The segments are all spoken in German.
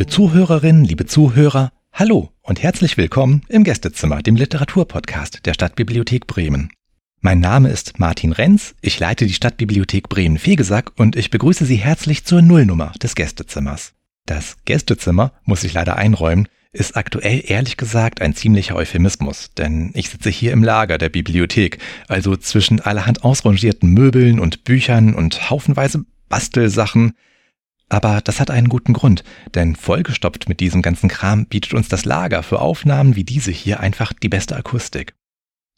Liebe Zuhörerinnen, liebe Zuhörer, hallo und herzlich willkommen im Gästezimmer, dem Literaturpodcast der Stadtbibliothek Bremen. Mein Name ist Martin Renz, ich leite die Stadtbibliothek Bremen-Fegesack und ich begrüße Sie herzlich zur Nullnummer des Gästezimmers. Das Gästezimmer, muss ich leider einräumen, ist aktuell ehrlich gesagt ein ziemlicher Euphemismus, denn ich sitze hier im Lager der Bibliothek, also zwischen allerhand ausrangierten Möbeln und Büchern und haufenweise Bastelsachen. Aber das hat einen guten Grund, denn vollgestopft mit diesem ganzen Kram bietet uns das Lager für Aufnahmen wie diese hier einfach die beste Akustik.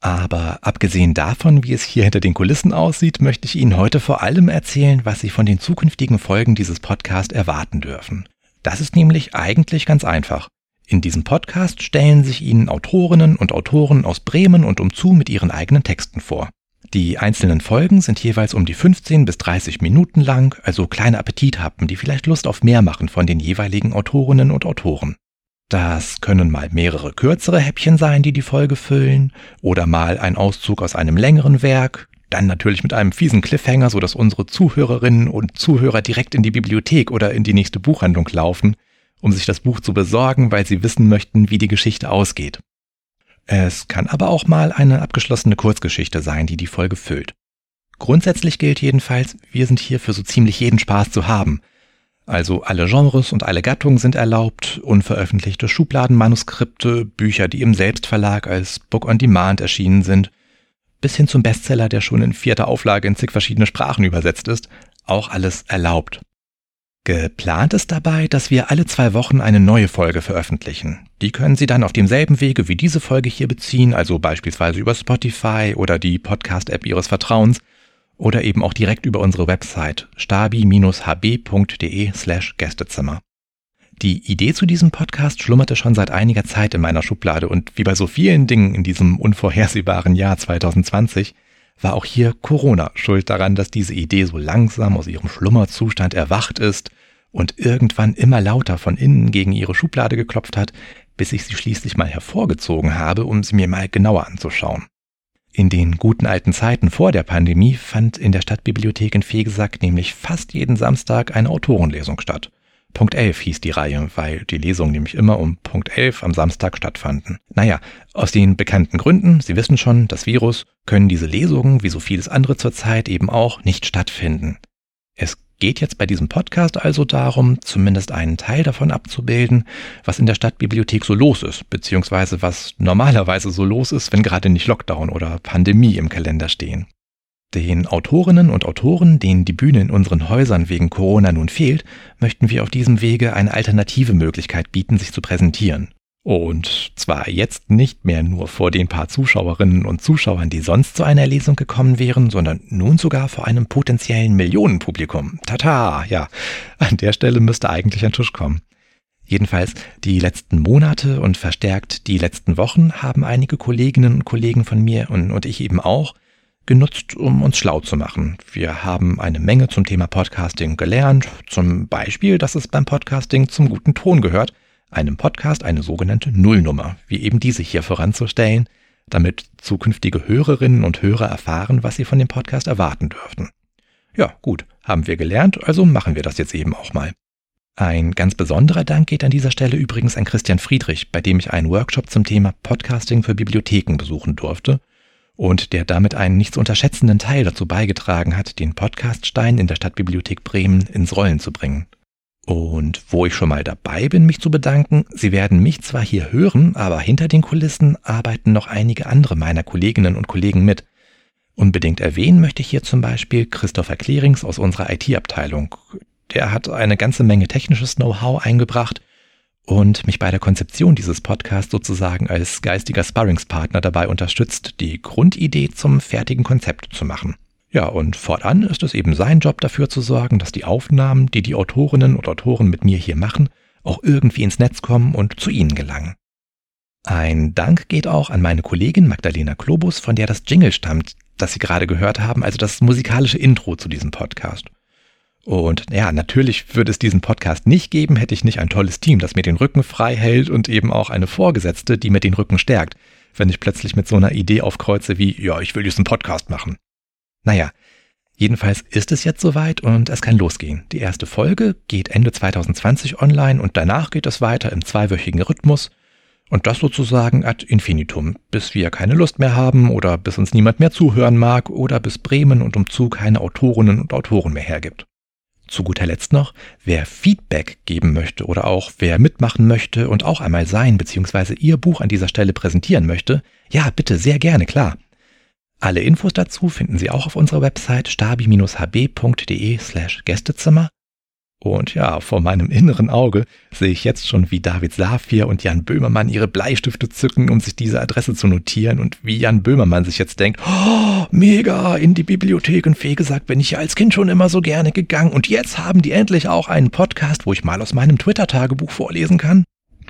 Aber abgesehen davon, wie es hier hinter den Kulissen aussieht, möchte ich Ihnen heute vor allem erzählen, was Sie von den zukünftigen Folgen dieses Podcasts erwarten dürfen. Das ist nämlich eigentlich ganz einfach. In diesem Podcast stellen sich Ihnen Autorinnen und Autoren aus Bremen und umzu mit ihren eigenen Texten vor. Die einzelnen Folgen sind jeweils um die 15 bis 30 Minuten lang, also kleine Appetithappen, die vielleicht Lust auf mehr machen von den jeweiligen Autorinnen und Autoren. Das können mal mehrere kürzere Häppchen sein, die die Folge füllen, oder mal ein Auszug aus einem längeren Werk, dann natürlich mit einem fiesen Cliffhanger, so dass unsere Zuhörerinnen und Zuhörer direkt in die Bibliothek oder in die nächste Buchhandlung laufen, um sich das Buch zu besorgen, weil sie wissen möchten, wie die Geschichte ausgeht. Es kann aber auch mal eine abgeschlossene Kurzgeschichte sein, die die Folge füllt. Grundsätzlich gilt jedenfalls, wir sind hier für so ziemlich jeden Spaß zu haben. Also alle Genres und alle Gattungen sind erlaubt, unveröffentlichte Schubladenmanuskripte, Bücher, die im Selbstverlag als Book on Demand erschienen sind, bis hin zum Bestseller, der schon in vierter Auflage in zig verschiedene Sprachen übersetzt ist, auch alles erlaubt. Geplant ist dabei, dass wir alle zwei Wochen eine neue Folge veröffentlichen. Die können Sie dann auf demselben Wege wie diese Folge hier beziehen, also beispielsweise über Spotify oder die Podcast-App Ihres Vertrauens oder eben auch direkt über unsere Website stabi-hb.de slash Gästezimmer. Die Idee zu diesem Podcast schlummerte schon seit einiger Zeit in meiner Schublade und wie bei so vielen Dingen in diesem unvorhersehbaren Jahr 2020 war auch hier Corona schuld daran, dass diese Idee so langsam aus ihrem Schlummerzustand erwacht ist und irgendwann immer lauter von innen gegen ihre Schublade geklopft hat, bis ich sie schließlich mal hervorgezogen habe, um sie mir mal genauer anzuschauen. In den guten alten Zeiten vor der Pandemie fand in der Stadtbibliothek in Fegesack nämlich fast jeden Samstag eine Autorenlesung statt. Punkt 11 hieß die Reihe, weil die Lesungen nämlich immer um Punkt 11 am Samstag stattfanden. Naja, aus den bekannten Gründen, Sie wissen schon, das Virus, können diese Lesungen, wie so vieles andere zurzeit, eben auch nicht stattfinden. Es geht jetzt bei diesem Podcast also darum, zumindest einen Teil davon abzubilden, was in der Stadtbibliothek so los ist, beziehungsweise was normalerweise so los ist, wenn gerade nicht Lockdown oder Pandemie im Kalender stehen. Den Autorinnen und Autoren, denen die Bühne in unseren Häusern wegen Corona nun fehlt, möchten wir auf diesem Wege eine alternative Möglichkeit bieten, sich zu präsentieren. Und zwar jetzt nicht mehr nur vor den paar Zuschauerinnen und Zuschauern, die sonst zu einer Lesung gekommen wären, sondern nun sogar vor einem potenziellen Millionenpublikum. Tata, ja, an der Stelle müsste eigentlich ein Tisch kommen. Jedenfalls die letzten Monate und verstärkt die letzten Wochen haben einige Kolleginnen und Kollegen von mir und, und ich eben auch genutzt, um uns schlau zu machen. Wir haben eine Menge zum Thema Podcasting gelernt, zum Beispiel, dass es beim Podcasting zum guten Ton gehört, einem Podcast eine sogenannte Nullnummer, wie eben diese hier voranzustellen, damit zukünftige Hörerinnen und Hörer erfahren, was sie von dem Podcast erwarten dürften. Ja, gut, haben wir gelernt, also machen wir das jetzt eben auch mal. Ein ganz besonderer Dank geht an dieser Stelle übrigens an Christian Friedrich, bei dem ich einen Workshop zum Thema Podcasting für Bibliotheken besuchen durfte und der damit einen nicht zu unterschätzenden Teil dazu beigetragen hat, den Podcaststein in der Stadtbibliothek Bremen ins Rollen zu bringen. Und wo ich schon mal dabei bin, mich zu bedanken, Sie werden mich zwar hier hören, aber hinter den Kulissen arbeiten noch einige andere meiner Kolleginnen und Kollegen mit. Unbedingt erwähnen möchte ich hier zum Beispiel Christopher Klärings aus unserer IT-Abteilung. Der hat eine ganze Menge technisches Know-how eingebracht und mich bei der Konzeption dieses Podcasts sozusagen als geistiger Sparringspartner dabei unterstützt, die Grundidee zum fertigen Konzept zu machen. Ja, und fortan ist es eben sein Job dafür zu sorgen, dass die Aufnahmen, die die Autorinnen und Autoren mit mir hier machen, auch irgendwie ins Netz kommen und zu Ihnen gelangen. Ein Dank geht auch an meine Kollegin Magdalena Klobus, von der das Jingle stammt, das Sie gerade gehört haben, also das musikalische Intro zu diesem Podcast. Und ja, natürlich würde es diesen Podcast nicht geben, hätte ich nicht ein tolles Team, das mir den Rücken frei hält und eben auch eine Vorgesetzte, die mir den Rücken stärkt, wenn ich plötzlich mit so einer Idee aufkreuze wie, ja, ich will einen Podcast machen. Naja, Jedenfalls ist es jetzt soweit und es kann losgehen. Die erste Folge geht Ende 2020 online und danach geht es weiter im zweiwöchigen Rhythmus. Und das sozusagen ad infinitum, bis wir keine Lust mehr haben oder bis uns niemand mehr zuhören mag oder bis Bremen und Umzug keine Autorinnen und Autoren mehr hergibt. Zu guter Letzt noch, wer Feedback geben möchte oder auch wer mitmachen möchte und auch einmal sein bzw. ihr Buch an dieser Stelle präsentieren möchte, ja, bitte sehr gerne, klar. Alle Infos dazu finden Sie auch auf unserer Website stabi-hb.de slash Gästezimmer. Und ja, vor meinem inneren Auge sehe ich jetzt schon, wie David Safir und Jan Böhmermann ihre Bleistifte zücken, um sich diese Adresse zu notieren und wie Jan Böhmermann sich jetzt denkt, oh, mega, in die Bibliothek und Fee gesagt, bin ich ja als Kind schon immer so gerne gegangen und jetzt haben die endlich auch einen Podcast, wo ich mal aus meinem Twitter-Tagebuch vorlesen kann.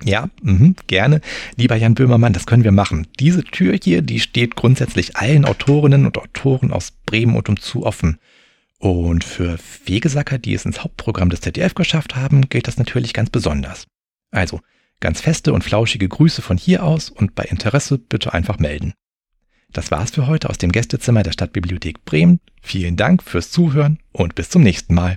Ja, mh, gerne. Lieber Jan Böhmermann, das können wir machen. Diese Tür hier, die steht grundsätzlich allen Autorinnen und Autoren aus Bremen und umzu offen. Und für Wegesacker, die es ins Hauptprogramm des ZDF geschafft haben, gilt das natürlich ganz besonders. Also, ganz feste und flauschige Grüße von hier aus und bei Interesse bitte einfach melden. Das war's für heute aus dem Gästezimmer der Stadtbibliothek Bremen. Vielen Dank fürs Zuhören und bis zum nächsten Mal.